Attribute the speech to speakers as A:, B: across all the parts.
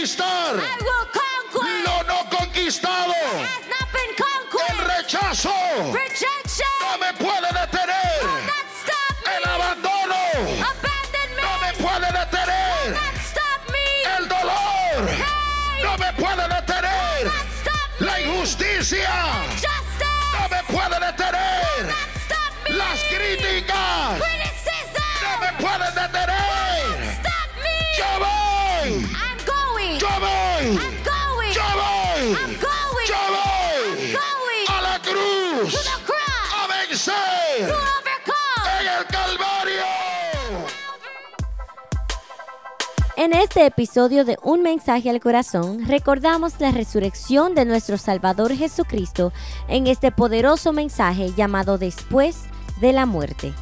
A: conquistar
B: I will conquer
A: lo no conquistado.
B: has not been
A: El rechazo
B: Rejection
A: no me puede detener.
B: not stop
A: El
B: me.
A: abandono no me puede detener.
B: not stop me.
A: El dolor
B: Pain
A: no me puede detener.
B: not stop me.
A: La injusticia no me puede detener.
B: not stop me.
A: Las críticas
C: este episodio de Un mensaje al corazón, recordamos la resurrección de nuestro Salvador Jesucristo en este poderoso mensaje llamado Después de la muerte.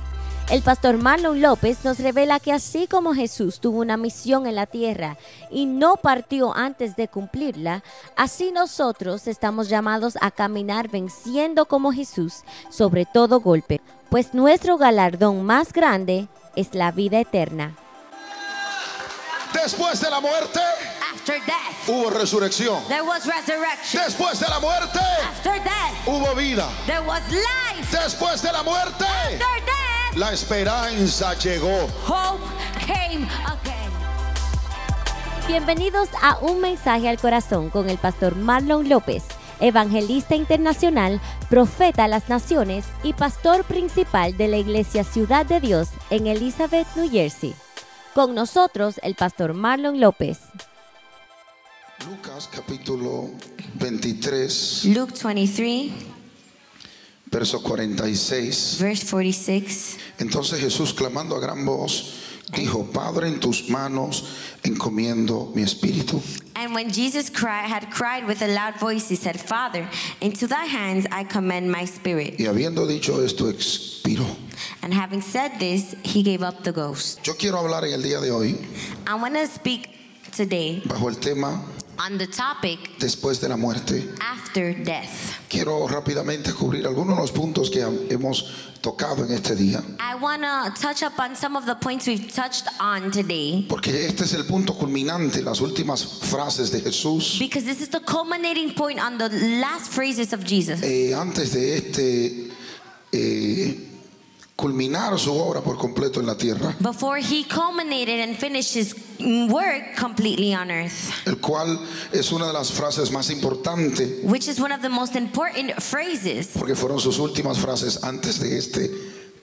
C: El pastor Marlon López nos revela que así como Jesús tuvo una misión en la tierra y no partió antes de cumplirla, así nosotros estamos llamados a caminar venciendo como Jesús sobre todo golpe, pues nuestro galardón más grande es la vida eterna.
A: Después de la muerte
B: After death,
A: hubo resurrección.
B: there was resurrection.
A: Después de la muerte
B: After death,
A: hubo vida.
B: there was life.
A: Después de la muerte
B: After death,
A: la esperanza llegó.
B: hope came again.
C: Bienvenidos a Un Mensaje al Corazón con el pastor Marlon López, evangelista internacional, profeta a las naciones y pastor principal de la Iglesia Ciudad de Dios en Elizabeth, New Jersey. Con nosotros el pastor Marlon López.
A: Lucas capítulo 23,
B: Luke 23,
A: verso 46.
B: verse 46.
A: Entonces Jesús clamando a gran voz, dijo, Padre, en tus manos encomiendo mi espíritu.
B: And when Jesus cried, had cried with a loud voice, he said, Father, into thy hands I commend my spirit.
A: Y habiendo dicho esto, expiró.
B: And having said this, he gave up the ghost.
A: Yo quiero hablar en el día de hoy
B: I want to speak today
A: bajo el tema
B: on the topic
A: después de la muerte.
B: after death.
A: Quiero rápidamente cubrir algunos de los puntos que hemos tocado en este día,
B: I want to touch up on some of the points we've touched on today
A: porque este es el punto culminante, las últimas frases de Jesús.
B: because this is the culminating point on the last phrases of Jesus.
A: Eh, antes de este eh, culminar su obra por completo en la tierra,
B: Before he culminated and finished his work completely on earth,
A: el cual es una de las frases más importantes
B: which is one of the most important phrases.
A: porque fueron sus últimas frases antes de este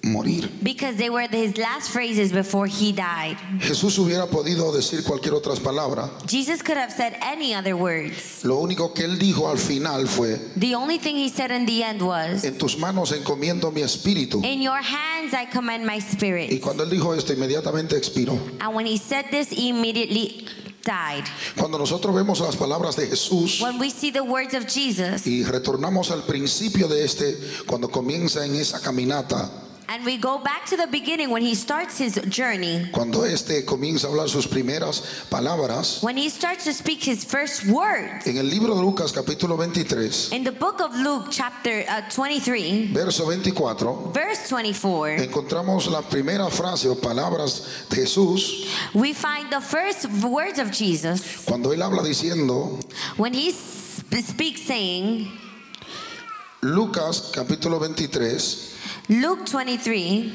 A: morir.
B: because they were his last phrases before he died.
A: Jesús hubiera podido decir cualquier otra palabra.
B: Jesus could have said any other words.
A: Lo único que él dijo al final fue,
B: The only thing he said in the end was,
A: en tus manos encomiendo mi espíritu.
B: In your hands I commend my
A: Y
B: spirit.
A: cuando él dijo esto, inmediatamente expiró.
B: And when he said this, he immediately died.
A: Cuando nosotros vemos las palabras de Jesús
B: When we see the words of Jesus
A: y retornamos al principio de este, cuando comienza en esa caminata,
B: and we go back to the beginning when he starts his journey,
A: cuando este comienza a hablar sus primeras palabras,
B: when he starts to speak his first words,
A: en el libro de Lucas capítulo 23,
B: in the book of Luke, chapter uh, 23,
A: verso 24,
B: verse 24,
A: encontramos la primera frase o palabras de Jesús
B: we find the first words of Jesus
A: cuando él habla diciendo,
B: when he speaks, saying,
A: Lucas capítulo 23,
B: Luke 23,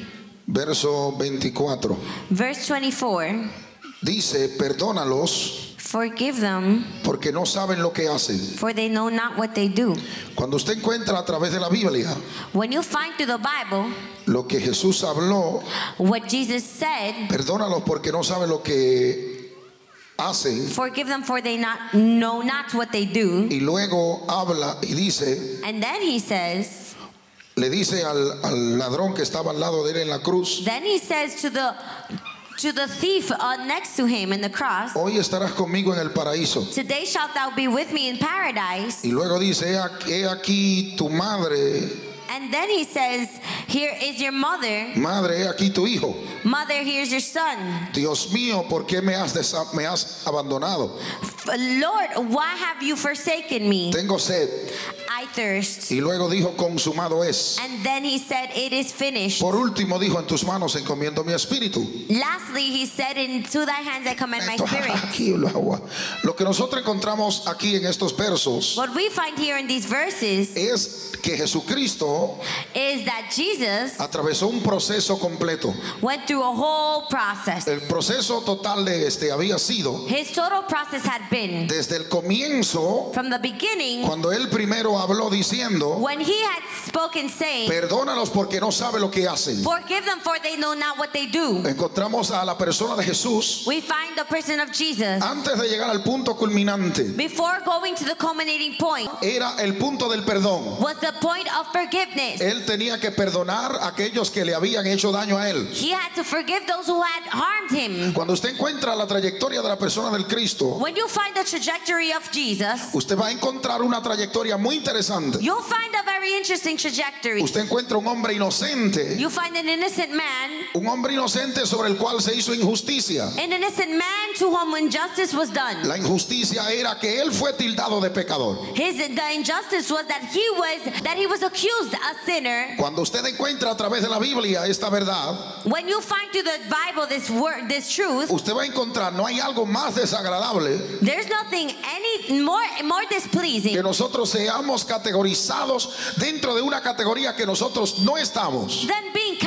A: verso 24,
B: verse 24,
A: dice, perdónalos
B: forgive them,
A: porque no saben lo que hacen.
B: for they know not what they do.
A: Cuando usted encuentra a través de la Biblia
B: When you find through the Bible
A: lo que Jesús habló,
B: what Jesus said,
A: perdónalos porque no saben lo que hacen.
B: forgive them for they not know not what they do.
A: Y luego habla y dice,
B: And then he says,
A: le dice al, al ladrón que estaba al lado de él en la cruz,
B: then he says to the to the thief next to him in the cross,
A: hoy estarás conmigo en el paraíso.
B: today shalt thou be with me in paradise.
A: Y luego dice, he aquí, he aquí tu madre
B: And then he says, Here is your mother.
A: Madre, he aquí tu hijo.
B: Mother, here's your son.
A: Dios mío, ¿por qué me has, me has abandonado?
B: Lord, why have you forsaken me?
A: Tengo sed.
B: I thirst.
A: Y luego dijo, consumado es.
B: And then he said, It is finished.
A: Por último dijo, en tus manos encomiendo mi espíritu.
B: Lastly, he said, Into thy hands I commend my spirit.
A: aquí lo. Lo que nosotros encontramos aquí en estos versos
B: What we find here in these verses
A: es que Jesucristo
B: is that Jesus
A: atravesó un proceso completo.
B: went through a whole process.
A: El proceso total de este había sido
B: His total process had been
A: desde el comienzo,
B: from the beginning
A: cuando él primero habló diciendo,
B: when he had spoken, saying,
A: perdónalos porque no sabe lo que hacen.
B: Forgive them, for they know not what they do.
A: Encontramos a la persona de Jesús
B: We find the person of Jesus
A: antes de llegar al punto culminante.
B: before going to the culminating point
A: Era el punto del perdón.
B: was the point of forgiveness.
A: Él tenía que perdonar a aquellos que le habían hecho daño a él.
B: He had to forgive those who had harmed him.
A: Cuando usted encuentra la trayectoria de la persona del Cristo,
B: When you find the trajectory of Jesus,
A: usted va a encontrar una trayectoria muy interesante.
B: you'll find a very interesting trajectory.
A: Usted encuentra un hombre inocente,
B: You find an innocent man,
A: un hombre inocente sobre el cual se hizo injusticia.
B: an innocent man to whom injustice was done.
A: La injusticia era que él fue tildado de pecador.
B: His the injustice was that he was that he was accused a sinner.
A: Cuando usted encuentra a través de la Biblia esta verdad,
B: When you find through the Bible this word, this truth,
A: usted va a encontrar, no hay algo más desagradable
B: there's nothing any more more displeasing
A: que nosotros seamos categorizados dentro de una categoría que nosotros no estamos.
B: being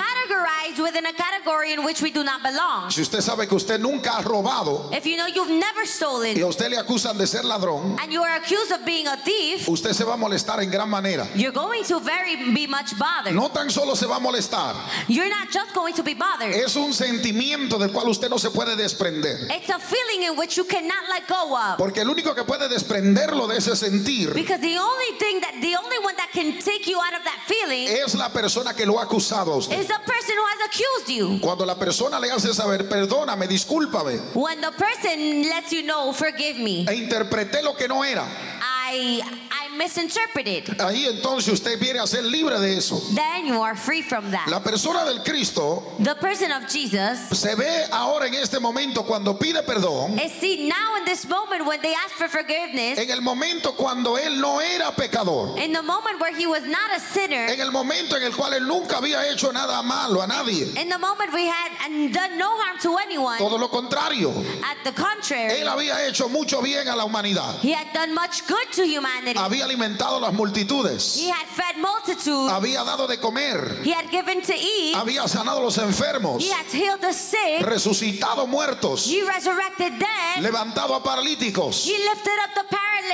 B: within a category in which we do not belong.
A: Si usted sabe que usted nunca ha robado
B: If you know you've never
A: y
B: stolen
A: a usted le acusan de ser ladrón,
B: and you are accused of being a thief,
A: usted se va a molestar en gran manera.
B: you're going to very be much bothered.
A: No tan solo se va a molestar,
B: You're not just going to be bothered.
A: es un sentimiento del cual usted no se puede desprender.
B: It's a feeling in which you cannot let go of.
A: Porque el único que puede desprenderlo de ese sentir
B: Because the only thing that the only one that can take you out of that feeling
A: es la persona que lo ha acusado a usted.
B: is the person who has accused you.
A: Cuando la persona le hace saber, perdóname, discúlpame,
B: When the person lets you know, forgive me,
A: e interpreté lo que no era,
B: I I misinterpreted.
A: ahí entonces usted viene a ser libre de eso.
B: Then you are free from that.
A: La persona del Cristo
B: The person of Jesus
A: se ve ahora en este momento cuando pide perdón,
B: is seen now in this moment when they ask for forgiveness,
A: en el momento cuando él no era pecador,
B: in the moment where he was not a sinner,
A: en el momento en el cual él nunca había hecho nada malo a nadie.
B: in the moment we had and done no harm to anyone.
A: Todo lo contrario,
B: At the contrary,
A: él había hecho mucho bien a la humanidad.
B: he had done much good to humanity.
A: Había alimentado a las multitudes,
B: He had fed multitudes.
A: había dado de comer,
B: He had given to eat.
A: había sanado a los enfermos,
B: He had healed the sick.
A: resucitado muertos,
B: He resurrected dead.
A: levantado a paralíticos
B: He lifted up the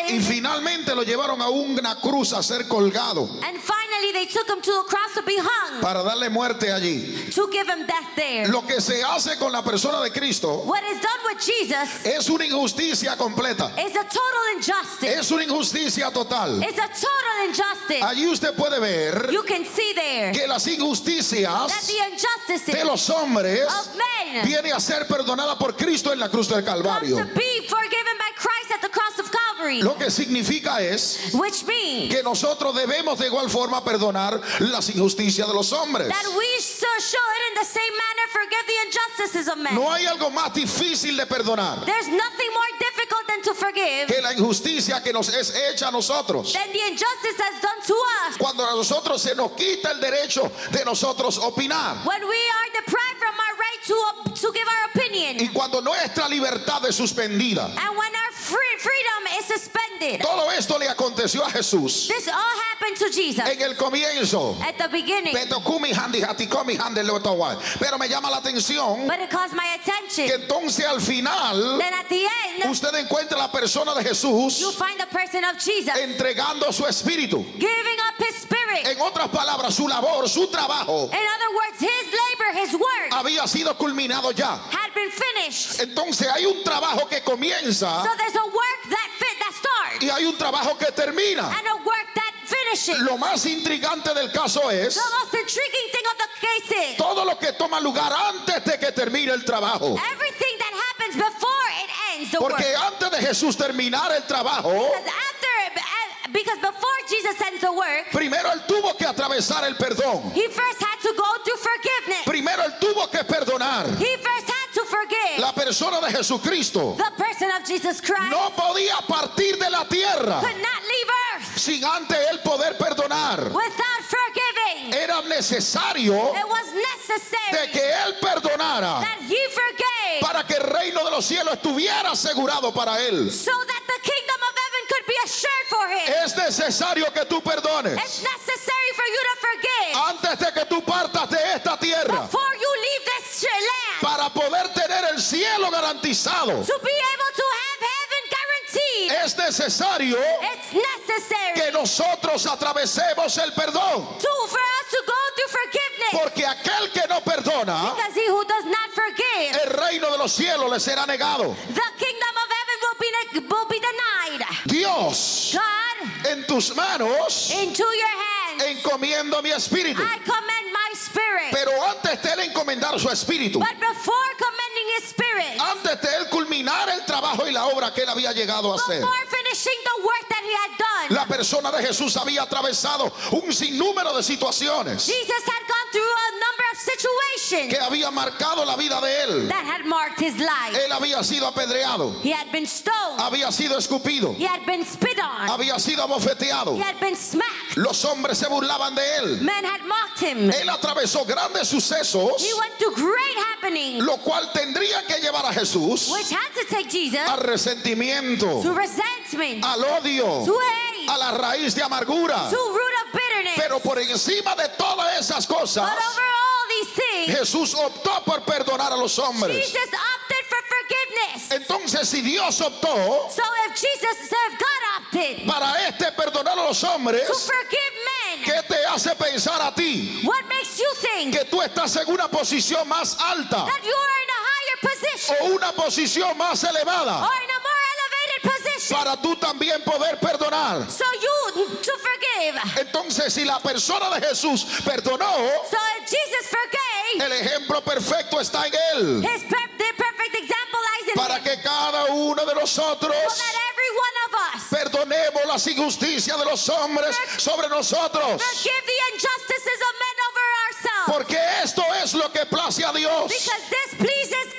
A: y finalmente lo llevaron a una cruz a ser colgado
B: And finally, they took him to a cross to be hung,
A: para darle muerte allí.
B: to give him death there.
A: Lo que se hace con la persona de Cristo
B: What is done with Jesus
A: es una injusticia completa,
B: is a total injustice.
A: es una injusticia total.
B: A total injustice.
A: Allí usted puede ver
B: You can see there
A: que las
B: that
A: injusticias
B: the injustices
A: de los hombres
B: of men
A: viene a ser perdonada por Cristo en la cruz del
B: come
A: Calvario.
B: to be forgiven
A: Lo que significa es
B: which means
A: que nosotros debemos de igual forma perdonar las injusticias de los hombres.
B: that we so should, in the same manner, forgive the injustices of men.
A: No hay algo más difícil de perdonar
B: There's nothing more difficult than to forgive
A: que la injusticia que nos es hecha a nosotros.
B: than the injustice that's done to us
A: Cuando a nosotros se nos quita el derecho de nosotros opinar.
B: when we are deprived from to, give our opinion
A: Y cuando nuestra libertad es suspendida.
B: and when our free, freedom is suspended.
A: Todo esto le aconteció a Jesús
B: This all happened to Jesus
A: en el comienzo.
B: at the beginning,
A: Petokumi handi hatikomi hande leotowai. Pero me llama la atención
B: but it caused my
A: que
B: attention.
A: entonces al final
B: Then at the end,
A: usted encuentra la persona de
B: you
A: Jesús
B: find the person of Jesus
A: entregando su espíritu.
B: giving spirit.
A: En otras palabras, su labor, su trabajo
B: In other words, his labor, his work
A: había sido culminado ya.
B: had been finished.
A: Entonces hay un trabajo que comienza
B: So there's a work that fit that starts
A: y hay un trabajo que termina.
B: and a work that finishes.
A: Lo más intrigante del caso es
B: The most intriguing thing of the case is
A: todo lo que toma lugar antes de que termine el trabajo.
B: everything that happens before it ends the work.
A: Porque antes de Jesús terminar el trabajo,
B: Because before Jesus sends the work,
A: primero él tuvo que atravesar el perdón.
B: he first had to go through forgiveness.
A: Primero él tuvo que perdonar.
B: He first to forgive.
A: La persona de Jesucristo
B: The person of Jesus Christ
A: no podía partir de la tierra
B: could not leave earth
A: sin antes él poder perdonar.
B: without forgiving.
A: Era necesario
B: It was
A: de
B: necessary
A: que él perdonara
B: that he forgave
A: para que el reino de los cielos estuviera asegurado para él.
B: so that the kingdom of heaven could be assured for him.
A: Es necesario que tú perdones
B: It's necessary for you to forgive
A: antes de que tú partas de esta tierra
B: before you
A: poder tener el cielo garantizado.
B: to be able to have heaven guaranteed.
A: Es necesario
B: It's necessary
A: que nosotros atravesemos el perdón.
B: to, for us to go through forgiveness
A: Porque aquel que no perdona,
B: because he who does not forgive,
A: el reino de los cielos le será negado.
B: the kingdom of heaven will be, will be denied.
A: Dios,
B: God,
A: en tus manos
B: into your hands
A: encomiendo mi espíritu.
B: I commend my spirit.
A: Pero antes de él encomendar su espíritu,
B: But before his spirit,
A: antes de él culminar el trabajo y la obra que él había llegado a hacer,
B: before finishing the work that he had done,
A: la persona de Jesús había atravesado un sinnúmero de situaciones
B: Jesus had gone through a number of situations
A: que había marcado la vida de él.
B: that had marked his life.
A: Él había sido apedreado,
B: He had been stoned,
A: había sido escupido,
B: he had been spit on,
A: había sido abofeteado.
B: he had been smacked.
A: Los hombres se burlaban de él.
B: Men had mocked him.
A: Él atravesó grandes sucesos,
B: He went through great happenings,
A: lo cual tendría que llevar a Jesús
B: which had to take Jesus
A: al resentimiento,
B: to resentment,
A: al odio,
B: to hate,
A: a la raíz de amargura.
B: to root of bitterness.
A: Pero por encima de todas esas cosas,
B: But over all these things,
A: Jesús optó por perdonar a los hombres.
B: Jesus opted for forgiveness.
A: Entonces, si Dios optó
B: So if Jesus, if God opted
A: para este perdonar a los hombres,
B: to forgive men,
A: ¿qué te hace pensar a ti
B: what you think
A: que tú estás en una posición más alta
B: that you are in a higher position
A: o una posición más elevada
B: or in a more elevated position
A: para tú también poder perdonar?
B: so you to forgive?
A: Entonces, si la persona de Jesús perdonó,
B: So if Jesus forgave,
A: el ejemplo perfecto está en él.
B: his per- the perfect example lies in
A: Para
B: him.
A: que cada uno de nosotros
B: So
A: perdonemos las injusticias de los hombres sobre nosotros.
B: forgive the injustices of men over
A: Porque esto es lo que place a Dios.
B: Because this pleases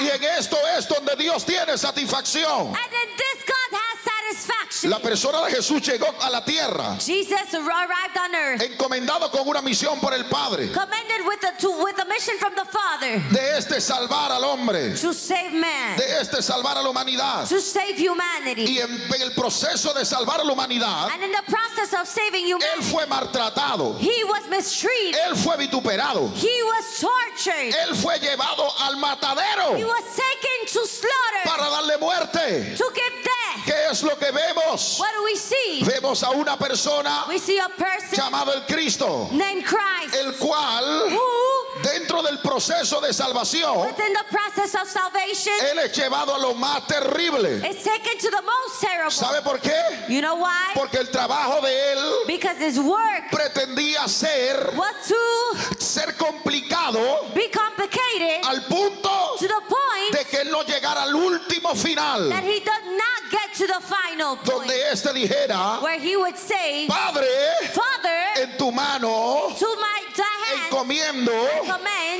A: Y
B: God.
A: en esto es donde Dios tiene satisfacción.
B: And in this God has satisfaction.
A: La persona de Jesús llegó a la tierra
B: Jesus arrived on earth,
A: encomendado con una misión por el Padre
B: commended with a, to, with a mission from the Father
A: de este salvar al hombre,
B: to save man,
A: de este salvar a la humanidad.
B: to save humanity.
A: Y en, en el proceso de salvar a la humanidad,
B: And in the process of saving
A: él
B: humanity,
A: fue maltratado,
B: he was mistreated,
A: él fue vituperado,
B: he was tortured,
A: él fue llevado al
B: he
A: matadero
B: was taken to slaughter,
A: para darle muerte.
B: to give death.
A: ¿Qué es lo que vemos?
B: What do we see?
A: Vemos a una persona
B: We see a person
A: llamado el Cristo,
B: named Christ
A: el cual
B: who,
A: dentro del proceso de salvación,
B: within the process of salvation,
A: él es llevado a lo más terrible.
B: taken to the most terrible.
A: ¿Sabe por qué?
B: You know why?
A: Porque el trabajo de él
B: Because his work
A: pretendía ser
B: was to
A: ser complicado
B: be complicated
A: al punto que él no llegara al último final
B: that he does not get to the final point
A: donde éste dijera,
B: where he would say,
A: Padre,
B: Father,
A: en tu mano
B: to my to hand,
A: encomiendo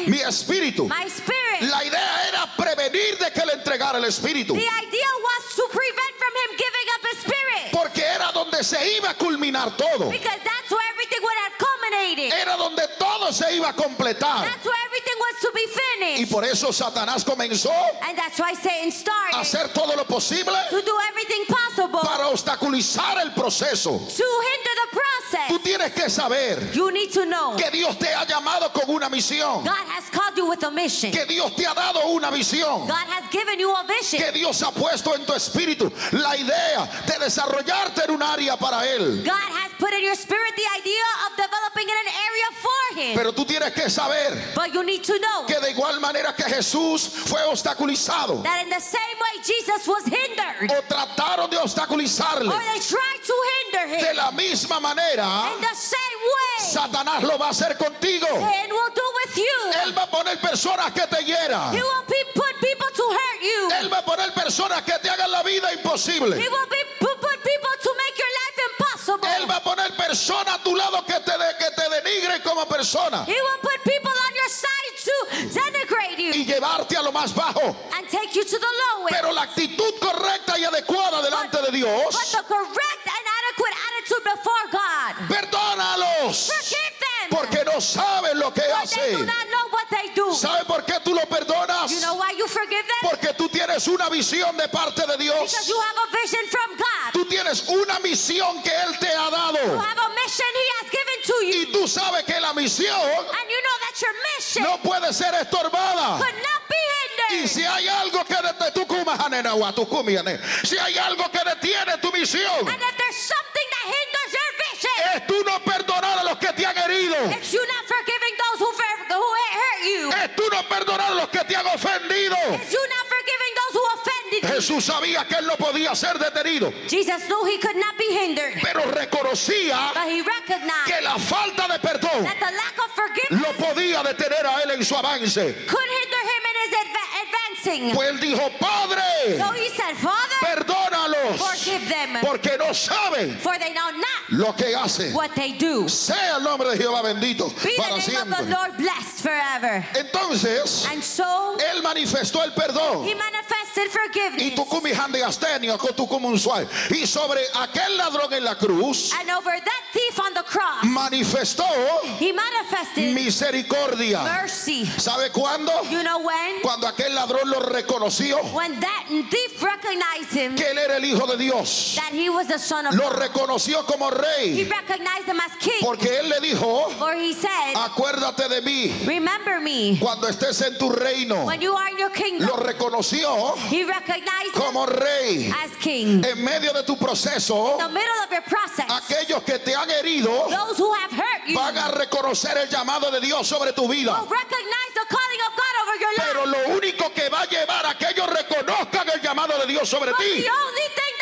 A: mi espíritu.
B: my spirit.
A: La idea era prevenir de que le entregara el espíritu,
B: The idea was to prevent from him giving up his spirit
A: porque era donde se iba a culminar todo.
B: because that's where everything would have culminated.
A: Era donde todo se iba a completar.
B: That's where everything was to be
A: Y
B: finished.
A: por eso Satanás comenzó
B: And that's why Satan
A: a
B: started
A: hacer todo lo posible
B: to do everything possible
A: para obstaculizar el proceso.
B: to hinder the process.
A: Tú tienes que saber
B: You need to know
A: que Dios te ha llamado con una misión,
B: God has called you with a mission.
A: que Dios te ha dado una visión,
B: God has given you a vision.
A: que Dios ha puesto en tu espíritu la idea de desarrollarte en un área para Él.
B: God has put in your spirit the idea of developing in an area for Him.
A: Pero tú tienes que saber
B: But you need to know
A: que de igual manera que Jesús fue obstaculizado
B: that in the same way Jesus was hindered,
A: o trataron de obstaculizarle,
B: or they tried to hinder
A: de
B: Him,
A: la misma manera
B: in the same way,
A: Satanás lo va a hacer contigo.
B: Satan will do with you.
A: Él va a poner personas que te hieran.
B: He will be, put people to hurt you.
A: Él va a poner personas que te hagan la vida imposible.
B: He will be, pu- put people to make your life
A: persona a tu lado que te, de- que te denigre como persona
B: He will put people on your side to denigrate you
A: y llevarte a lo más bajo.
B: and take you to the lowest.
A: Pero la actitud correcta y adecuada delante de Dios,
B: But the correct and adequate attitude before God.
A: perdónalos.
B: Forgive them.
A: Porque no saben lo que
B: For they do
A: hacen.
B: not know what they do.
A: ¿Sabe por qué tú lo perdonas?
B: You know why you forgive them?
A: Porque tú tienes una visión de parte de
B: Because
A: Dios.
B: you have a vision from God.
A: Tú tienes una misión que Él te ha
B: You
A: dado.
B: have a mission He has given to you.
A: Y tú sabes que la misión
B: And you know that your mission
A: no puede ser estorbada.
B: could not be
A: Y si hay algo que detiene tu si hay algo que detiene tu misión,
B: And if there's something that hinders your vision,
A: es tú no perdonar a los que te han herido.
B: it's you not forgiving those who, who hurt you.
A: Es tú no perdonar a los que te han ofendido.
B: It's you not forgiving those who offended you.
A: Jesús sabía que él no podía ser detenido,
B: Jesus knew he could not be hindered,
A: pero reconocía
B: but he recognized
A: que la falta de perdón
B: that the lack of forgiveness
A: lo podía detener a él en su avance.
B: could hinder him in his adva- advancing.
A: Pues él dijo, Padre,
B: So he said, Father,
A: perdónalos,
B: forgive them,
A: porque no saben
B: for they know not
A: lo que hacen.
B: what they do.
A: Sea el nombre de Jehová bendito
B: Be the
A: para
B: name of the
A: siempre.
B: Lord blessed forever.
A: Entonces,
B: And so
A: él manifestó el perdón.
B: he manifested
A: Y
B: forgiveness.
A: tú como tu como un suave. Y sobre aquel ladrón en la cruz,
B: And over that thief on the cross,
A: manifestó
B: he manifested
A: misericordia.
B: mercy.
A: ¿Sabe cuándo?
B: You know when?
A: Cuando aquel ladrón lo reconoció
B: When that thief recognized him
A: que él era el hijo de Dios.
B: that he was the son of
A: Lo reconoció como rey.
B: recognized him as king.
A: Porque él le dijo,
B: For he said,
A: acuérdate de mí
B: Remember me
A: cuando estés en tu reino.
B: when you are in your
A: Lo reconoció
B: He recognized
A: como rey.
B: as king.
A: En medio de tu proceso,
B: In the middle of your process,
A: aquellos que te han herido
B: those who have hurt you
A: van a reconocer el llamado de Dios sobre tu vida.
B: will recognize the calling of God over your life.
A: Pero lo único que va a llevar a que ellos reconozcan el llamado de Dios sobre
B: But
A: ti
B: the only thing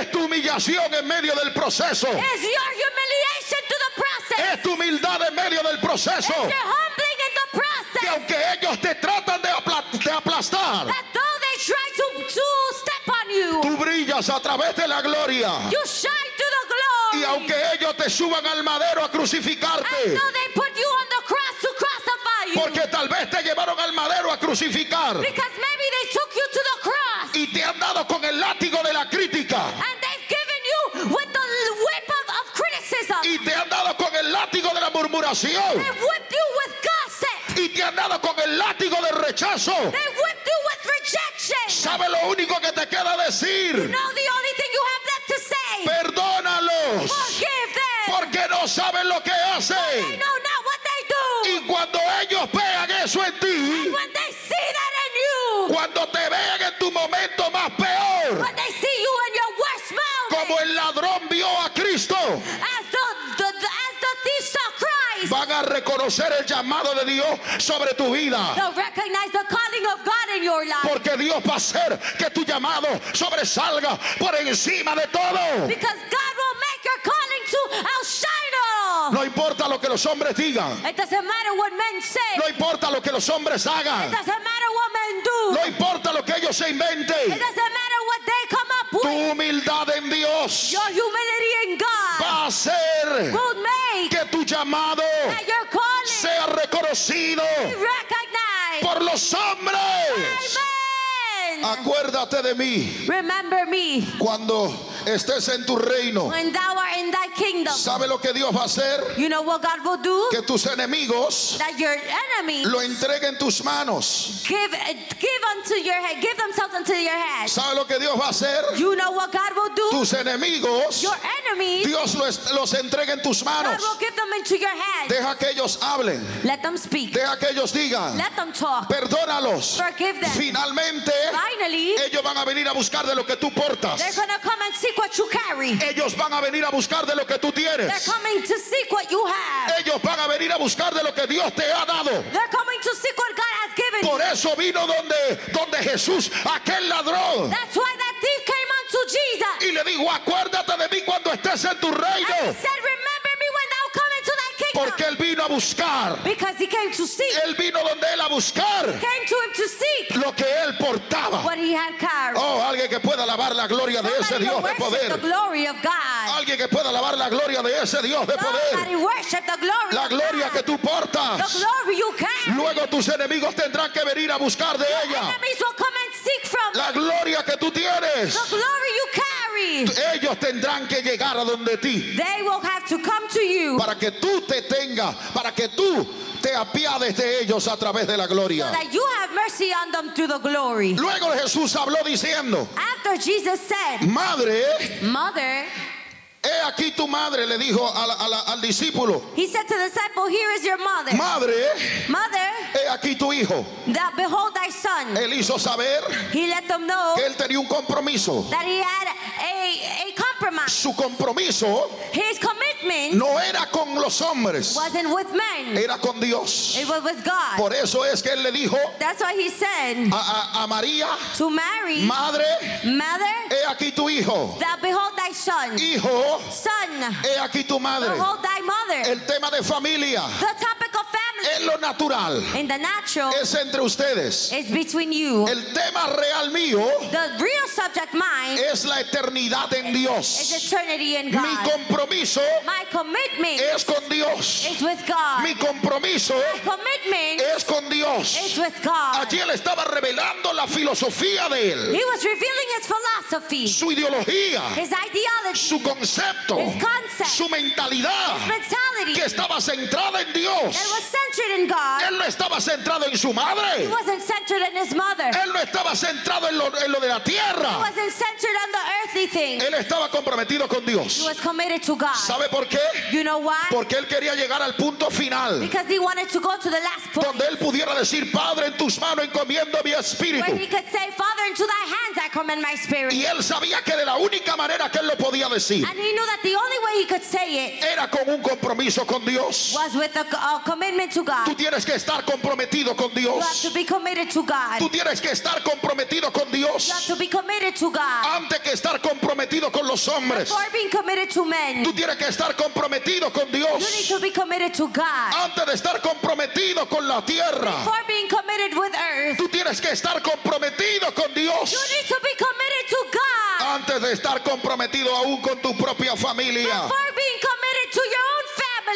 A: es tu humillación en medio del proceso.
B: is your humiliation to the process.
A: Es tu humildad en medio del proceso.
B: It's your humbling in the
A: Que
B: process.
A: aunque ellos te tratan de, apla- de aplastar,
B: That though they try to, to step on you,
A: tú brillas a través de la gloria.
B: you shine to the
A: Y
B: glory.
A: aunque ellos te suban al madero a
B: And
A: crucificarte,
B: though they put you on the cross to crucify you,
A: porque tal vez te llevaron al madero a crucificar
B: because maybe they took you to the cross
A: y te han dado con el látigo de la crítica murmuración y te han dado con el látigo del rechazo. ¿Sabe lo único que te queda decir?
B: No, the only thing you have left to say,
A: Perdónalos
B: forgive them.
A: porque no saben lo que
B: They
A: hacen.
B: know not what they do.
A: Y cuando ellos vean eso en ti,
B: When they see that in you,
A: cuando te vean en tu momento más peor,
B: when they
A: van a reconocer el llamado de Dios sobre tu vida. Porque Dios va a hacer que tu llamado sobresalga por encima de todo.
B: Because God will make your calling to outshine all.
A: No importa lo que los hombres digan.
B: It doesn't matter what men say.
A: No importa lo que los hombres
B: It
A: hagan.
B: doesn't matter what men do.
A: No importa lo que ellos se
B: It
A: inventen.
B: doesn't matter what they come up
A: Tu humildad en Dios
B: Your humility
A: hacer que tu llamado sea reconocido por los hombres.
B: Amen.
A: Acuérdate de mí
B: Remember me
A: cuando estés en tu reino.
B: when thou art in thy kingdom.
A: ¿Sabe lo que Dios va a hacer?
B: You know what God will do?
A: Que tus enemigos
B: That your enemies
A: lo entreguen en tus manos.
B: give give unto your head, give themselves unto your head.
A: ¿Sabe lo que Dios va a hacer?
B: You know what God will do?
A: Tus enemigos,
B: Your enemies,
A: Dios los, los entrega en tus
B: God
A: manos.
B: will give them into your hand.
A: Deja que ellos hablen.
B: Let them speak.
A: Deja que ellos digan.
B: Let them talk.
A: Perdónalos.
B: Forgive them.
A: Finalmente,
B: Finally,
A: ellos van a venir a buscar de lo que tú portas.
B: they're gonna come and seek what you carry.
A: Ellos van a venir a buscar de lo que tú
B: They're
A: tienes.
B: coming to seek what you have.
A: Ellos van a venir a buscar de lo que Dios te ha dado.
B: They're coming to seek what God has given.
A: Por eso vino donde, donde Jesús, aquel ladrón,
B: That's why that thief came unto Jesus.
A: y le dijo, acuérdate de mí cuando estés en tu
B: And he
A: reino.
B: said,
A: Porque él vino a buscar.
B: Because he came to seek.
A: Él vino donde él a buscar
B: Came to him to seek
A: lo que él portaba.
B: what he had carried.
A: Oh, alguien que pueda alabar la gloria de ese Dios de
B: worship the
A: poder.
B: glory of God.
A: Alguien que pueda alabar la gloria de ese Dios de
B: Somebody
A: poder.
B: worship the glory
A: La
B: of
A: gloria
B: God.
A: que tú
B: The
A: portas.
B: glory you carry.
A: Luego tus enemigos tendrán que venir a buscar de ella.
B: Enemies will come and seek from
A: La gloria que tú tienes.
B: the glory you carry.
A: Ellos tendrán que llegar a donde ti.
B: They will have to come to you
A: Para que tú te tengas, para que tú te apiades de ellos a través de la
B: so
A: gloria.
B: that you have mercy on them through the glory.
A: Luego Jesús habló diciendo,
B: After Jesus said,
A: madre,
B: Mother,
A: he aquí tu madre, le dijo a la- a la- al discípulo,
B: he said to the disciple, Here is your mother.
A: madre,
B: Mother,
A: he aquí tu hijo.
B: that behold thy son.
A: Él hizo saber
B: He let them know
A: que él tenía un compromiso.
B: that he had a, a compromise.
A: Su compromiso
B: His commitment
A: no era con los hombres,
B: wasn't with men,
A: era con Dios.
B: it was with God.
A: Por eso es que él le dijo
B: That's why he said
A: a, a- a María,
B: to Mary,
A: madre,
B: Mother,
A: he aquí tu hijo.
B: that behold thy son.
A: Hijo,
B: Son,
A: he aquí tu madre.
B: behold thy mother.
A: El tema de familia
B: The topic of
A: es lo natural.
B: in the natural
A: Es entre ustedes.
B: is between you.
A: El tema real mío
B: The real subject mine
A: es la eternidad en
B: is
A: Dios.
B: eternity in
A: Mi
B: God.
A: compromiso
B: My commitment
A: es con Dios.
B: is with God.
A: Mi compromiso
B: My commitment
A: es con Dios.
B: is with God.
A: Allí él estaba revelando la filosofía de él,
B: He was revealing his philosophy,
A: su ideología,
B: his ideology,
A: su concepto,
B: His concept.
A: su mentalidad
B: mentality
A: que estaba centrada en Dios.
B: was centered in God.
A: Él no estaba centrado en su
B: He
A: madre.
B: wasn't centered in his mother.
A: Él no estaba centrado en lo, en lo de la
B: He
A: tierra.
B: wasn't centered on the earthly thing.
A: Él estaba comprometido con
B: He
A: Dios.
B: was committed to God.
A: ¿Sabe por qué?
B: You know why?
A: Porque él quería llegar al punto final.
B: Because he wanted to go to the last point
A: Donde él pudiera decir, Padre, en tus manos encomiendo mi espíritu.
B: he could say, Father, into thy hands I commend my spirit.
A: Y él sabía que de la única manera que él lo podía decir
B: And he knew that the only way he could say it
A: era con un compromiso con Dios.
B: was with a, a commitment to God.
A: Tú tienes que estar comprometido con
B: You have
A: Dios.
B: to be committed to God.
A: Tú tienes que estar comprometido con
B: You have
A: Dios
B: to be committed to God.
A: antes que estar comprometido con los hombres.
B: Before being committed to men,
A: Tú tienes que estar comprometido con
B: you need
A: Dios
B: to be committed to God.
A: antes de estar comprometido con la tierra.
B: Before being committed with earth,
A: Tú tienes que estar comprometido con Dios
B: you need to be committed to God.
A: antes de estar comprometido aún con tu propia familia.
B: Before being committed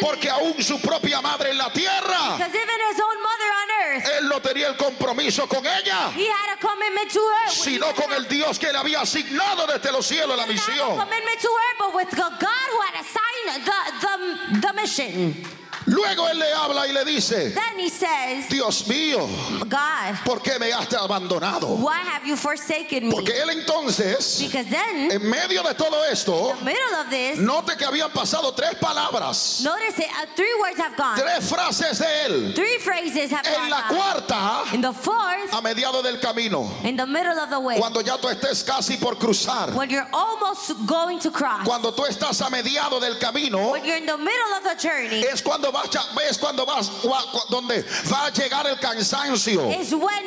A: Porque aún su propia madre en la tierra,
B: Because even his own mother on earth,
A: él no tenía el compromiso con ella,
B: he had a commitment to her.
A: sino con el Dios que le había asignado desde los cielos la
B: a
A: misión.
B: commitment to her, but with the God who had assigned the, the, the mission.
A: Luego él le habla y le dice,
B: Then he says,
A: Dios mío,
B: God,
A: ¿por qué me has abandonado?
B: why have you forsaken me?
A: Porque él entonces,
B: Because then,
A: en medio de todo esto,
B: the middle of this,
A: note que habían pasado tres palabras,
B: notice it, uh, three words have gone.
A: tres frases de él.
B: Three phrases have
A: En
B: gone.
A: la cuarta,
B: In the fourth,
A: a mediado del camino,
B: in the middle of the way,
A: cuando ya tú estés casi por cruzar,
B: when you're almost going to cross,
A: cuando tú estás a mediado del camino,
B: when you're in the middle of the journey,
A: es cuando vas, a- es cuando vas, donde va a llegar el cansancio
B: is when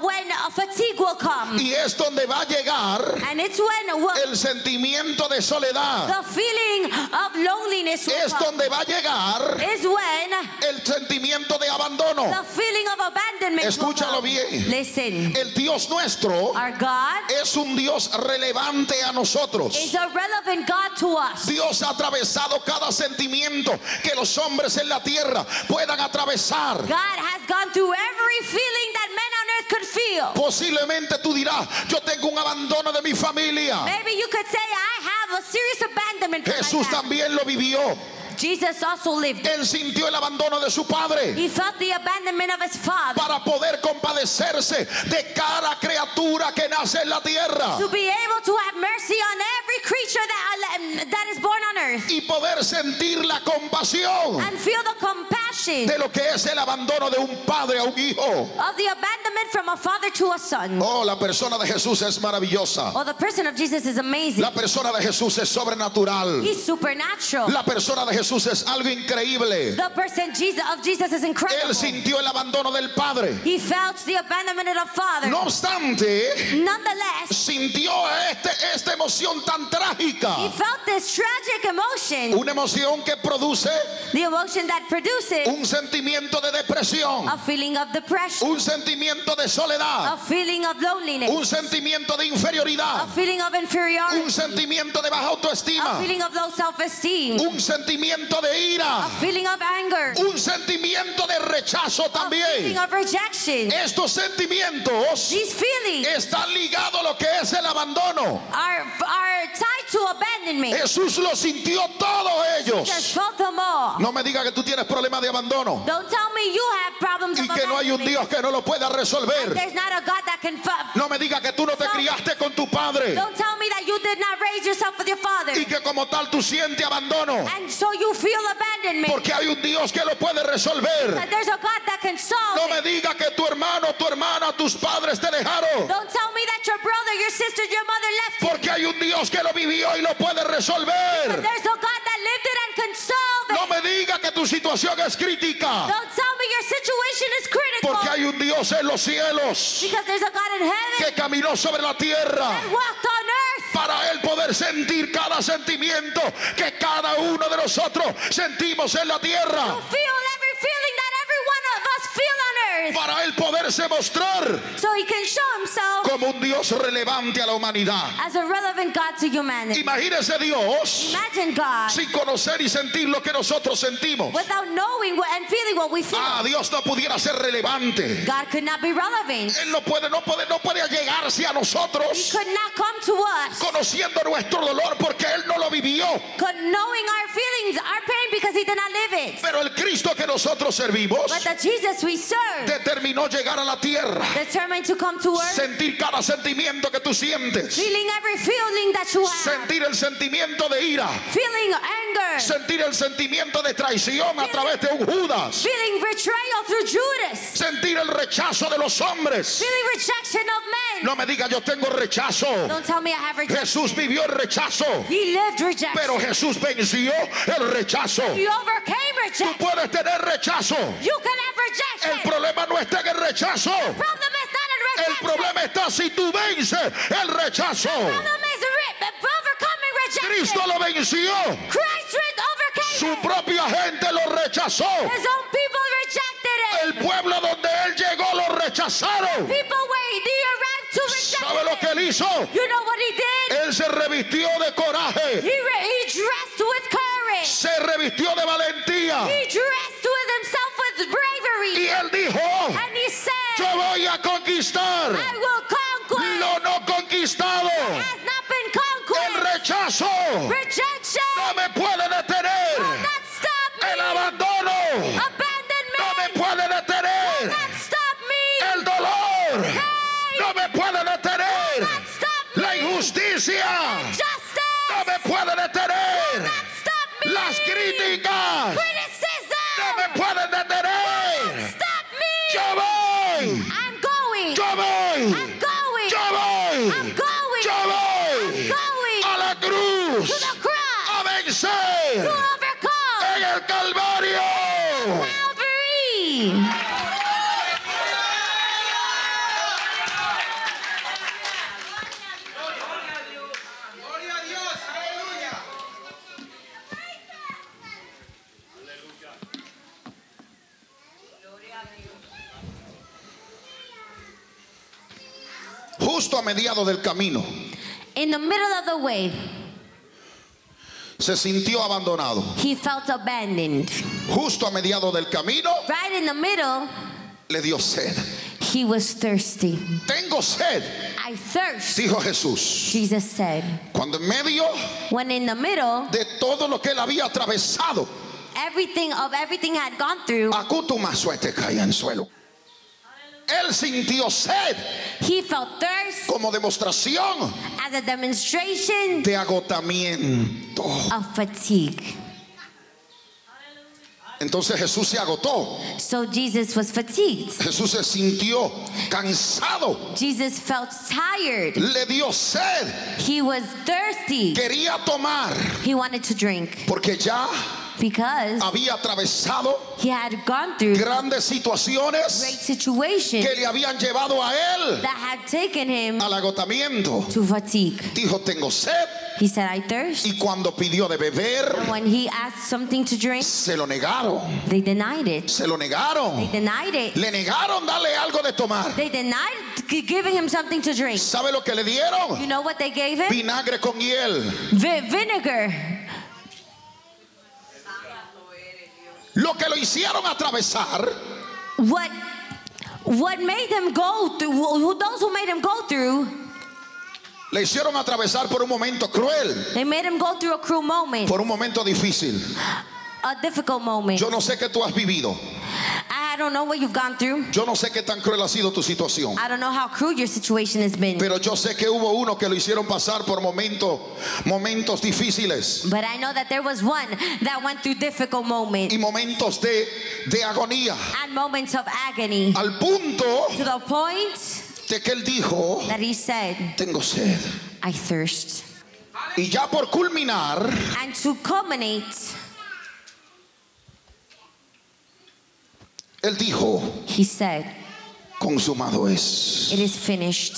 B: when fatigue will come,
A: y es donde va a llegar
B: and it's when
A: el sentimiento de soledad,
B: the feeling of loneliness will
A: es
B: come.
A: donde va a llegar
B: Is when
A: el sentimiento de abandono.
B: the feeling of abandonment
A: Escúchalo bien.
B: Listen,
A: El Dios nuestro
B: our God
A: es un Dios relevante a nosotros.
B: is a relevant God to us.
A: Dios ha atravesado cada sentimiento que los hombres en la tierra puedan atravesar.
B: God has gone through every feeling that men on earth could feel.
A: Posiblemente tú dirás, yo tengo un abandono de mi familia.
B: Maybe you could say, I have a serious abandonment
A: Jesús también lo vivió.
B: Jesus also lived.
A: Él sintió el abandono de su padre
B: He felt the abandonment of his father
A: para poder compadecerse de cada criatura que nace en la tierra
B: to be able to have mercy on every creature that, that is born on earth
A: y poder sentir la compasión
B: and feel the compassion
A: de lo que es el abandono de un padre a un hijo.
B: of the abandonment from a father to a son.
A: Oh, la persona de Jesús es maravillosa.
B: Oh, the person of Jesus is amazing.
A: La persona de Jesús es sobrenatural.
B: He's supernatural.
A: La persona de Jesús Jesús es algo increíble.
B: The person Jesus of Jesus is incredible.
A: Él sintió el abandono del Padre.
B: He felt the abandonment of the Father.
A: No obstante,
B: Nonetheless,
A: sintió este, esta emoción tan
B: he
A: trágica.
B: felt this tragic emotion,
A: Una emoción que produce
B: the emotion that produces
A: un sentimiento de depresión,
B: a feeling of depression,
A: un sentimiento de
B: a
A: soledad,
B: feeling of loneliness,
A: un sentimiento de
B: a
A: inferioridad,
B: feeling of inferiority,
A: un sentimiento de baja
B: a
A: autoestima,
B: feeling of low self-esteem,
A: un sentimiento de
B: a
A: ira,
B: feeling of anger,
A: un sentimiento de rechazo también.
B: of rejection.
A: Estos sentimientos
B: These feelings
A: están ligados a lo que es el abandono.
B: are, are tied to abandonment.
A: Jesús lo sintió todos ellos. No me diga que tú tienes problemas de abandono
B: Don't tell me you have problems
A: y que no hay un. Dios que no lo pueda resolver.
B: There's not a God that can. fu-
A: No me diga que tú no te criaste con tu padre
B: Don't tell me that you did not raise yourself with your father.
A: y que como tal tú sientes abandono
B: And so you feel abandonment.
A: porque hay un Dios que lo puede resolver.
B: That there's a God that can solve
A: No me diga que tu hermano, tu hermana, tus padres te dejaron
B: Don't tell me that your brother, your sister, your mother left
A: porque hay un Dios que lo vivió y lo puede resolver.
B: There's a God it and can
A: No me diga que tu situación es crítica
B: Don't tell me your situation is critical.
A: porque hay un Dios en los cielos
B: Because there's a God in heaven
A: que caminó sobre la tierra
B: that walked on earth.
A: para él poder sentir cada sentimiento que cada uno de nosotros sentimos en la tierra.
B: To feel every feeling that every one of us feel on earth.
A: Para él poderse mostrar
B: So he can show himself
A: como un Dios relevante a la humanidad.
B: as a relevant God to humanity.
A: Imagínese Dios
B: Imagine God
A: sin conocer y sentir lo que nosotros sentimos.
B: without knowing what, and feeling what we feel.
A: Ah, Dios no pudiera ser relevante.
B: God could not be relevant.
A: Él no puede, no puede, no puede llegarse a
B: He
A: nosotros
B: could not come to us
A: conociendo nuestro dolor porque él no lo vivió.
B: could knowing our feelings, our pain, because he did not live it.
A: Pero el Cristo que nosotros servimos
B: But the Jesus we serve
A: determinó llegar a la tierra,
B: determined to come to earth,
A: sentir cada sentimiento que tú sientes,
B: feeling every feeling that you have,
A: sentir el sentimiento de ira,
B: feeling anger,
A: sentir el sentimiento de traición a través de un Judas,
B: feeling betrayal through Judas,
A: sentir el rechazo de los hombres.
B: feeling rejection of men.
A: No me diga yo tengo rechazo.
B: Don't tell me I have rejection.
A: Jesús vivió el rechazo,
B: He lived rejection.
A: pero Jesús venció el rechazo.
B: you overcame
A: Tú
B: rejection.
A: puedes tener rechazo.
B: You can have
A: El
B: rejection.
A: problema no está en el rechazo.
B: problem is not in
A: El
B: rejection.
A: problema está si tú vences el rechazo.
B: problem is rejection.
A: Cristo lo venció.
B: Christ re- overcame
A: Su propia gente lo rechazó.
B: His own people rejected it.
A: El pueblo donde él llegó lo rechazaron. ¿Sabe lo que él hizo?
B: You know what he did?
A: Él se revistió de coraje.
B: He, re- he dressed with courage.
A: Se revistió de valentía.
B: He dressed with himself with
A: Y
B: bravery.
A: él dijo,
B: And he said,
A: yo voy a conquistar
B: I will conquer.
A: lo no conquistado. Rechazo
B: Rejection
A: no me puede
B: will
A: detener.
B: not stop
A: El
B: me.
A: abandono no me puede
B: will
A: detener.
B: not stop me.
A: El dolor no me puede detener.
B: Not stop me.
A: La injusticia no me puede detener.
B: not stop me.
A: Las críticas Justo a mediado del camino
B: In the middle of the way,
A: se sintió abandonado.
B: he felt abandoned.
A: Justo a mediado del camino
B: Right in the middle,
A: le dio sed.
B: he was thirsty.
A: Tengo sed,
B: I thirst,
A: dijo Jesús.
B: Jesus said.
A: Cuando en medio
B: When in the middle,
A: de todo lo que él había atravesado,
B: everything of everything had gone through,
A: Acutuma suete caía en suelo. Él sintió sed
B: he felt thirst
A: como demostración
B: as a demonstration
A: de agotamiento.
B: of fatigue.
A: Entonces Jesús se agotó.
B: So Jesus was fatigued.
A: Jesús se sintió cansado.
B: Jesus felt tired.
A: Le dio sed.
B: He was thirsty.
A: Quería tomar
B: He wanted to drink
A: porque ya
B: because
A: había atravesado
B: he had gone through
A: grandes
B: great
A: situaciones
B: situations
A: que le habían llevado a él
B: that had taken him
A: al agotamiento.
B: to fatigue.
A: Dijo, tengo sed.
B: He said, I thirst.
A: Y cuando pidió de beber,
B: And when he asked something to drink,
A: se lo negaron.
B: they denied it.
A: Se lo negaron.
B: They denied it.
A: Le negaron darle algo de tomar.
B: They denied giving him something to drink.
A: ¿Sabe lo que le dieron?
B: You know what they gave him?
A: Vinagre con hiel.
B: Vi- vinegar.
A: Lo que lo hicieron atravesar
B: What what made him go through those who made him go through,
A: le hicieron atravesar por un momento cruel,
B: they made him go through a cruel moment,
A: por un momento difícil.
B: a difficult moment.
A: Yo no sé qué tú has vivido.
B: I don't know what you've gone through.
A: Yo no sé qué tan cruel ha sido tu situación.
B: I don't know how cruel your situation has been.
A: Pero yo sé que hubo uno que lo hicieron pasar por momentos, momentos difíciles
B: But I know that there was one that went through difficult moments
A: y momentos de, de agonía.
B: and moments of agony
A: Al punto
B: to the point
A: de que él dijo,
B: that he said,
A: tengo sed.
B: I thirst.
A: Y ya por culminar,
B: And to culminate,
A: él dijo,
B: he said,
A: consumado es.
B: It is finished.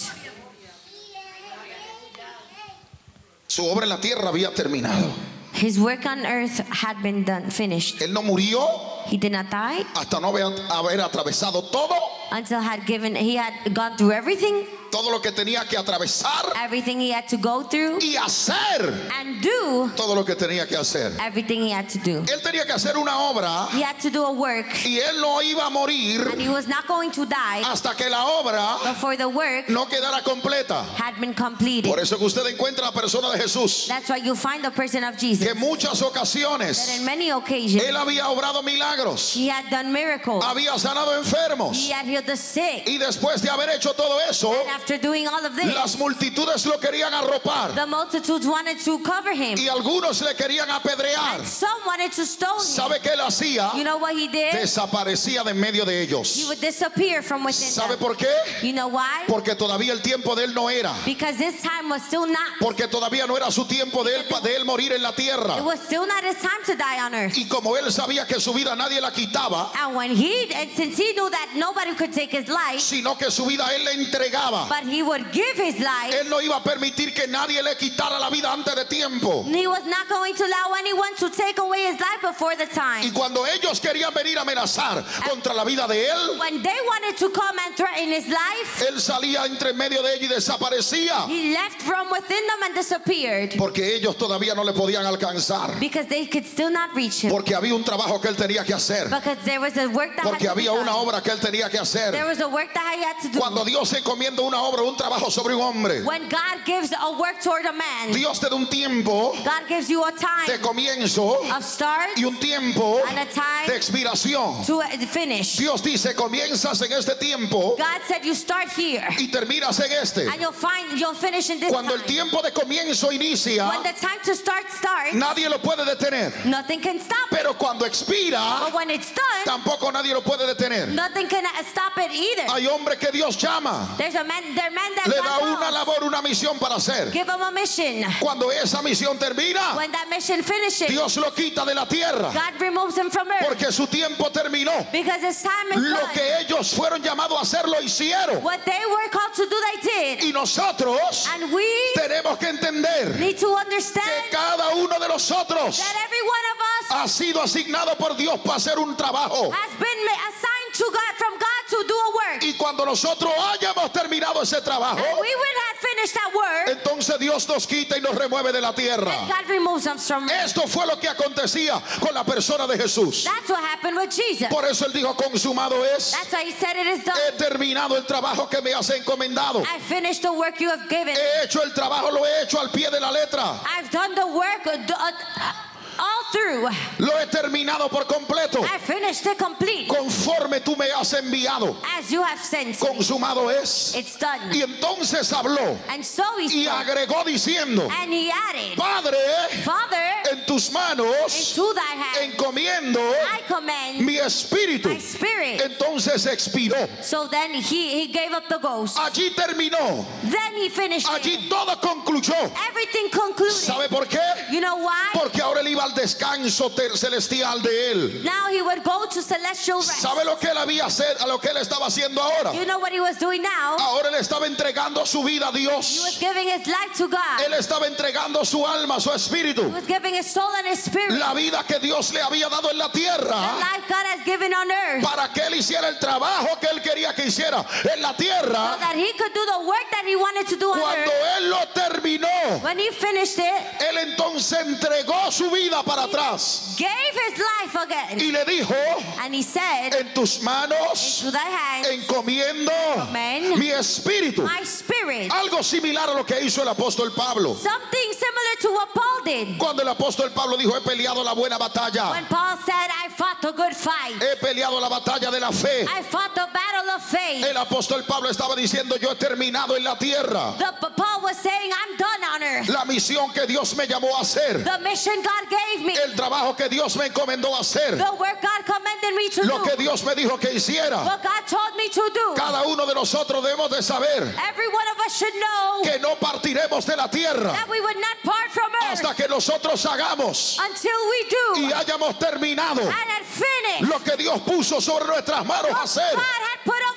A: Su obra en la tierra había terminado.
B: His work on earth had been done, finished.
A: Él no murió
B: He did not die
A: hasta no haber, haber atravesado todo,
B: until had given he had gone through everything,
A: todo lo que tenía que atravesar
B: everything he had to go through
A: y hacer
B: and do
A: todo lo que tenía que hacer.
B: everything he had to do.
A: Él tenía que hacer una obra
B: He had to do a work
A: y él no iba a morir
B: and he was not going to die
A: hasta que la obra
B: before the work
A: no quedara completa.
B: had been completed.
A: Por eso que usted encuentra a la persona de Jesús
B: That's why you find the person of
A: que
B: Jesus
A: en muchas
B: that
A: ocasiones
B: in many occasions
A: él había obrado milagros,
B: he had done miracles.
A: había sanado enfermos
B: He had healed the sick.
A: y después de haber hecho todo eso,
B: And after doing all of
A: las
B: this,
A: multitudes lo querían arropar
B: the multitudes wanted to cover him.
A: y algunos le querían apedrear.
B: Some wanted to stone him.
A: ¿Sabe qué él hacía?
B: You know what he did?
A: Desaparecía de en medio de
B: He
A: ellos.
B: would disappear from within
A: ¿Sabe
B: them.
A: por qué?
B: You know why?
A: Porque todavía el tiempo de él no era.
B: Because this time was still not.
A: Porque todavía no era su tiempo de él, de él morir en la
B: It
A: tierra.
B: was still not his time to die on earth.
A: Y como él sabía que su vida nadie la quitaba,
B: And when he, and since he knew that nobody could take his life,
A: sino que su vida él le entregaba.
B: But he would give his life,
A: Él no iba a permitir que nadie le quitara la vida antes de tiempo.
B: he was not going to allow anyone to take away his life before the
A: Y
B: time.
A: cuando ellos querían venir a amenazar contra la vida de él,
B: When they wanted to come and threaten his life,
A: él salía entre medio de ellos y desaparecía.
B: he left from within them and disappeared
A: Porque ellos todavía no le podían alcanzar.
B: because they could still not reach him.
A: Porque había un trabajo que él tenía que hacer.
B: Because there was a work that had
A: Porque
B: to be
A: había una
B: done.
A: obra que él tenía que
B: There
A: hacer.
B: was a work that he had to do.
A: Cuando Dios encomienda una obra, un trabajo sobre un hombre,
B: When God gives a work toward a man,
A: Dios te da un tiempo
B: God gives you a
A: de
B: time
A: comienzo
B: of start
A: y un tiempo
B: and a time
A: de expiración.
B: to uh, finish.
A: Dios dice, comienzas en este tiempo
B: God said you start here
A: y terminas en este.
B: and you'll find you'll finish in this
A: Cuando el
B: time.
A: tiempo de comienzo inicia,
B: When the time to start starts,
A: nadie lo puede detener.
B: nothing can stop it.
A: Pero cuando expira,
B: But when it's done,
A: tampoco nadie lo puede detener.
B: nothing can stop it either.
A: Hay hombres que Dios llama,
B: There's a man,
A: le da una labor, una misión para hacer.
B: Give them a mission.
A: Cuando esa misión termina,
B: When that mission finishes,
A: Dios lo quita de la tierra
B: God removes him from earth
A: porque su tiempo terminó.
B: because his time is
A: Lo
B: done.
A: que ellos fueron llamados a hacer lo hicieron.
B: What they were called to do, they did.
A: Y nosotros
B: And we
A: tenemos que entender
B: need to
A: que
B: understand
A: cada uno de nosotros
B: that every one of us
A: ha sido asignado por Dios para hacer un trabajo.
B: has been ma- assigned to God from God to do a work.
A: Y cuando nosotros hayamos terminado ese trabajo,
B: And we would have finished that work.
A: entonces Dios nos quita y nos remueve de la tierra.
B: God removes us from.
A: Esto fue lo que acontecía con la persona de Jesús.
B: That's what happened with Jesus.
A: Por eso él dijo, consumado es,
B: That's why he said it is done.
A: he terminado el trabajo que me has encomendado.
B: I finished the work you have given.
A: He hecho el trabajo, lo he hecho al pie de la letra.
B: I've done the work uh, uh, all through.
A: Lo he terminado por completo.
B: I finished it complete
A: Conforme tú me has enviado.
B: as you have sent.
A: Consumado es.
B: It's done.
A: Y entonces habló
B: And so he
A: y agregó diciendo,
B: And he added,
A: Padre,
B: Father,
A: en tus manos
B: into thy hand
A: encomiendo
B: I commend
A: mi espíritu.
B: my spirit.
A: Entonces expiró.
B: So then he, he gave up the ghost.
A: Allí terminó.
B: Then he finished
A: Allí. Todo concluyó.
B: Everything concluded.
A: ¿Sabe por qué?
B: You know why?
A: Porque ahora él iba al descanso celestial de él.
B: Now he would go to celestial rest.
A: ¿Sabe lo que él había hacer, a lo que él estaba haciendo ahora?
B: You know what he was doing now?
A: Ahora él estaba entregando su vida a
B: He was
A: Dios.
B: giving his life to God.
A: Él estaba entregando su alma, su
B: He
A: espíritu.
B: was giving his soul and his spirit.
A: La vida que Dios le había dado en la
B: The
A: tierra
B: life God has given on earth.
A: para que él hiciera el trabajo que él quería que hiciera en la
B: So
A: tierra.
B: that he could do the work that he wanted to do on
A: Cuando
B: earth.
A: Él lo terminó,
B: When he finished it,
A: él entonces entregó su vida para atrás
B: gave his life again.
A: y le dijo,
B: And he said,
A: en tus manos
B: thy hands,
A: encomiendo
B: Amen.
A: mi espíritu.
B: my spirit.
A: Algo similar a lo que hizo el apóstol Pablo.
B: Something similar to what Paul did.
A: Cuando el apóstol Pablo dijo, he peleado la buena batalla.
B: When Paul said, I fought the good fight.
A: He peleado la batalla de la fe.
B: I fought the battle of faith.
A: El apóstol Pablo estaba diciendo, yo he terminado en la tierra
B: The, Paul was saying, I'm done on earth.
A: la misión que Dios me llamó a hacer,
B: The mission God gave me.
A: el trabajo que Dios me encomendó a hacer,
B: The work God commanded me to
A: lo que
B: do.
A: Dios me dijo que hiciera.
B: What God told me to do.
A: Cada uno de nosotros debemos de saber
B: Every one of us should know
A: que no partiremos de la tierra
B: that we would not part from earth
A: hasta que nosotros hagamos
B: until we do
A: y hayamos terminado
B: and had finished
A: lo que Dios puso sobre nuestras manos a
B: what
A: hacer.
B: God had put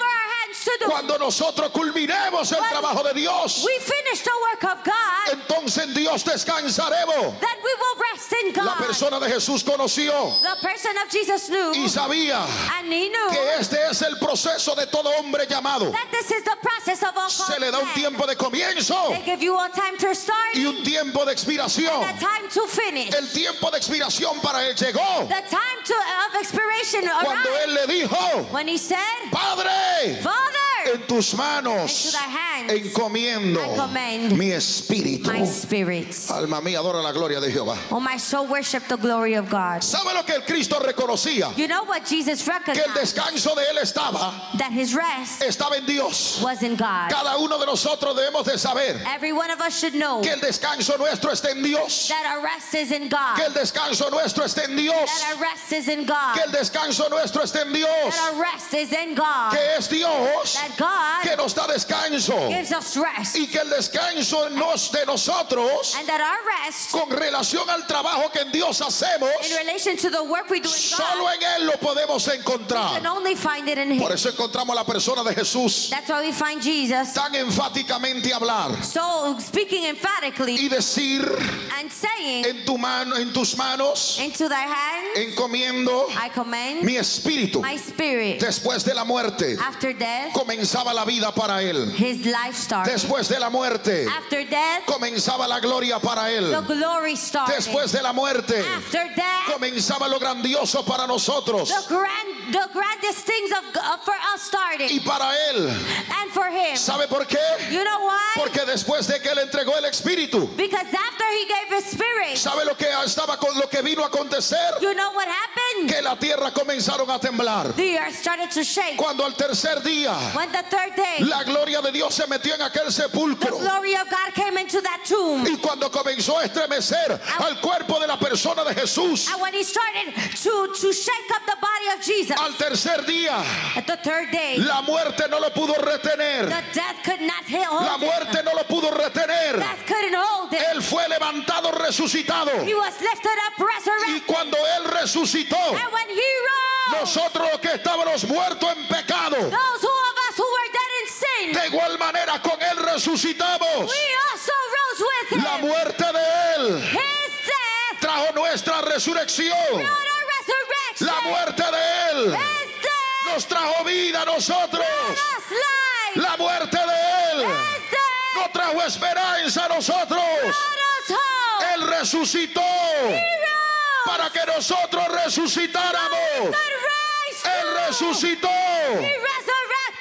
A: Cuando nosotros culminemos el trabajo de Dios,
B: we finish the work of God,
A: entonces en Dios descansaremos.
B: then we will rest in
A: La persona de Jesús conoció
B: The person of Jesus knew
A: y sabía
B: and he knew
A: que este es el proceso de todo hombre llamado.
B: that this is the process of all
A: Se le da un tiempo de comienzo
B: man. They give you a time to start
A: y un tiempo de expiración.
B: and a time to finish.
A: El tiempo de expiración para él llegó
B: The time to, of expiration
A: cuando él le dijo,
B: when he said,
A: Padre,
B: Father,
A: en tus manos encomiendo mi espíritu. Alma mía, adora la gloria de Jehová.
B: Oh, my soul worship the glory of God.
A: ¿Sabe lo que el Cristo reconocía?
B: You know what Jesus
A: Que el
B: recognized?
A: descanso de él estaba,
B: That his rest
A: estaba en Dios.
B: was in God.
A: Cada uno de nosotros debemos de saber
B: Every one of us should know
A: que el descanso nuestro está en Dios.
B: that our rest is in God.
A: Que el descanso nuestro está en Dios.
B: That our rest is in God.
A: Que el descanso nuestro está en Dios.
B: That our rest is in God.
A: Que es Dios
B: That God
A: que nos da descanso.
B: gives us rest.
A: Y que el descanso nos, de nosotros
B: And that our rest,
A: con relación al trabajo que en Dios hacemos,
B: in relation to the work we do in
A: solo
B: God,
A: en Él lo podemos
B: we can
A: encontrar.
B: only find it in Him.
A: Por eso encontramos la persona de Jesús
B: That's why we find Jesus.
A: tan enfáticamente hablar
B: So, speaking emphatically
A: y decir
B: and saying,
A: en tu mano, en tus manos,
B: Into thy hands
A: encomiendo
B: I commend
A: mi espíritu.
B: my spirit.
A: Después de la muerte
B: After death,
A: comenzaba la vida para él.
B: his life started.
A: Después de la muerte
B: After death,
A: comenzaba la gloria para
B: the
A: él.
B: glory started.
A: Después de la muerte
B: After death,
A: comenzaba lo grandioso para nosotros
B: the grand, the grandest things of God for us started,
A: y para él.
B: and for him.
A: ¿Sabe por qué?
B: You know why?
A: Porque después de que él entregó el espíritu,
B: Because after he gave his spirit,
A: ¿sabe lo que estaba con lo que vino a acontecer?
B: you know what happened?
A: Que la tierra comenzaron a temblar.
B: The earth started to shake.
A: Cuando al tercer día
B: When the third day,
A: la gloria de Dios se metió en aquel
B: the
A: sepulcro
B: glory of God came into that tomb.
A: y cuando comenzó a estremecer al cuerpo de la persona de Jesús,
B: And when he started to, to shake up the body of Jesus,
A: al tercer día
B: at the third day,
A: la muerte no lo pudo retener.
B: the death could not hold
A: La
B: him.
A: muerte no lo pudo retener.
B: Death couldn't hold.
A: Él fue levantado, resucitado.
B: He was lifted up,
A: Y
B: resurrected.
A: cuando Él resucitó,
B: And when he rose,
A: nosotros los que estábamos muertos en pecado,
B: those who
A: de igual manera con Él resucitamos. La muerte de Él trajo nuestra resurrección. La muerte de Él nos trajo vida a nosotros. La muerte de Él nos trajo esperanza a nosotros. Él resucitó para que nosotros resucitáramos. Él resucitó.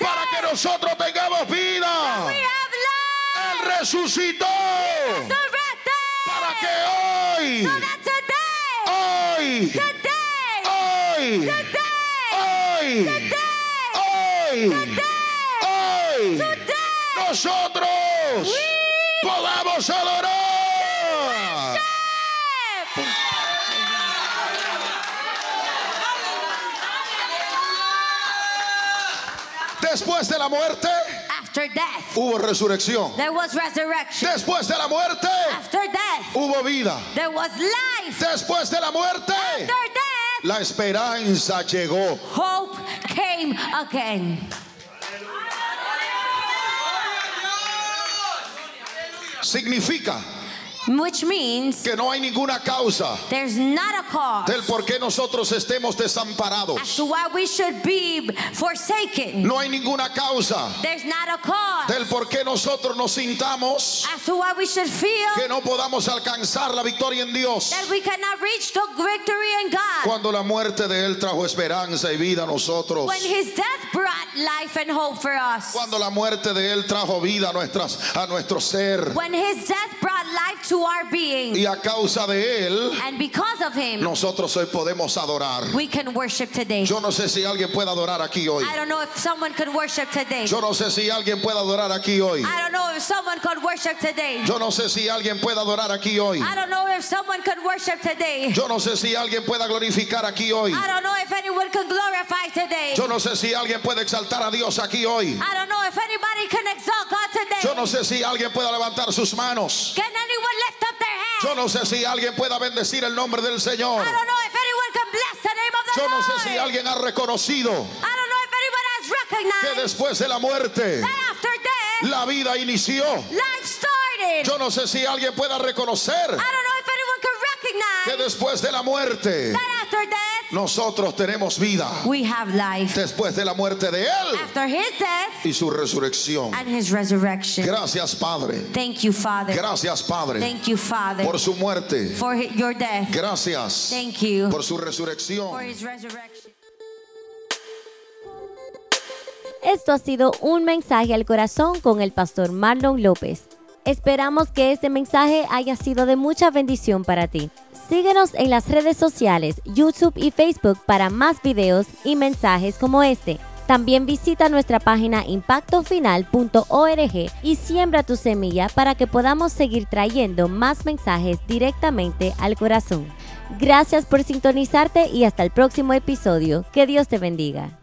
A: Para que nosotros tengamos vida. Él resucitó para que hoy, hoy, hoy, hoy, hoy, hoy, nosotros podamos adorar. Después de la muerte
B: After death,
A: hubo resurrección.
B: there was resurrection.
A: Después de la muerte,
B: After death,
A: hubo vida.
B: there was life.
A: Después de la muerte,
B: After death,
A: la esperanza llegó.
B: hope came again.
A: Significa
B: Which means
A: que no hay ninguna causa
B: there's not a cause
A: del por qué nosotros estemos desamparados.
B: as to why we should be forsaken.
A: No hay ninguna causa
B: There's not a cause
A: del por qué nosotros nos sintamos
B: as to why we should feel
A: que no podamos alcanzar la victoria en Dios.
B: that we cannot reach the victory in God.
A: Cuando la muerte de Él trajo esperanza y vida a nosotros.
B: When his death brought life and hope for us.
A: Cuando la muerte de Él trajo vida a, nuestras, a nuestro ser.
B: When his death brought life to our being.
A: Y a causa de Él,
B: And because of him,
A: nosotros hoy podemos adorar.
B: we can worship today.
A: Yo no sé si alguien puede adorar aquí hoy.
B: I don't know if someone could worship today.
A: Yo no sé si alguien puede adorar aquí hoy.
B: I don't know if someone could worship today.
A: Yo no sé si alguien puede adorar aquí hoy.
B: I don't know if someone could worship today.
A: Yo no sé si alguien pueda glorificar aquí hoy.
B: I don't know if anyone could glorify today.
A: No sé si alguien puede exaltar a Dios aquí hoy.
B: I don't know if anybody can exalt God today.
A: Yo no sé si alguien pueda levantar sus manos.
B: Can anyone lift up their hand?
A: Yo no sé si alguien pueda bendecir el nombre del Señor.
B: I don't know if anyone can bless the name of the
A: Yo no sé si alguien ha reconocido
B: I don't know if anyone has
A: que
B: recognized
A: después de la muerte
B: that after death,
A: la vida inició.
B: life started.
A: Yo no sé si alguien pueda reconocer
B: I don't know if anyone can
A: que
B: recognize
A: después de la muerte
B: that after death,
A: nosotros tenemos vida.
B: we have life.
A: Después de la muerte de Él
B: After his death
A: y su resurrección.
B: and his resurrection.
A: Gracias Padre.
B: Thank you, Father.
A: Gracias Padre
B: Thank you, Father,
A: por su muerte.
B: for hi- your death.
A: Gracias
B: Thank you
A: por su
B: for
A: resurrección.
B: his resurrection.
C: Esto ha sido un mensaje al corazón con el pastor Marlon López. Esperamos que este mensaje haya sido de mucha bendición para ti. Síguenos en las redes sociales, YouTube y Facebook para más videos y mensajes como este. También visita nuestra página impactofinal.org y siembra tu semilla para que podamos seguir trayendo más mensajes directamente al corazón. Gracias por sintonizarte y hasta el próximo episodio. Que Dios te bendiga.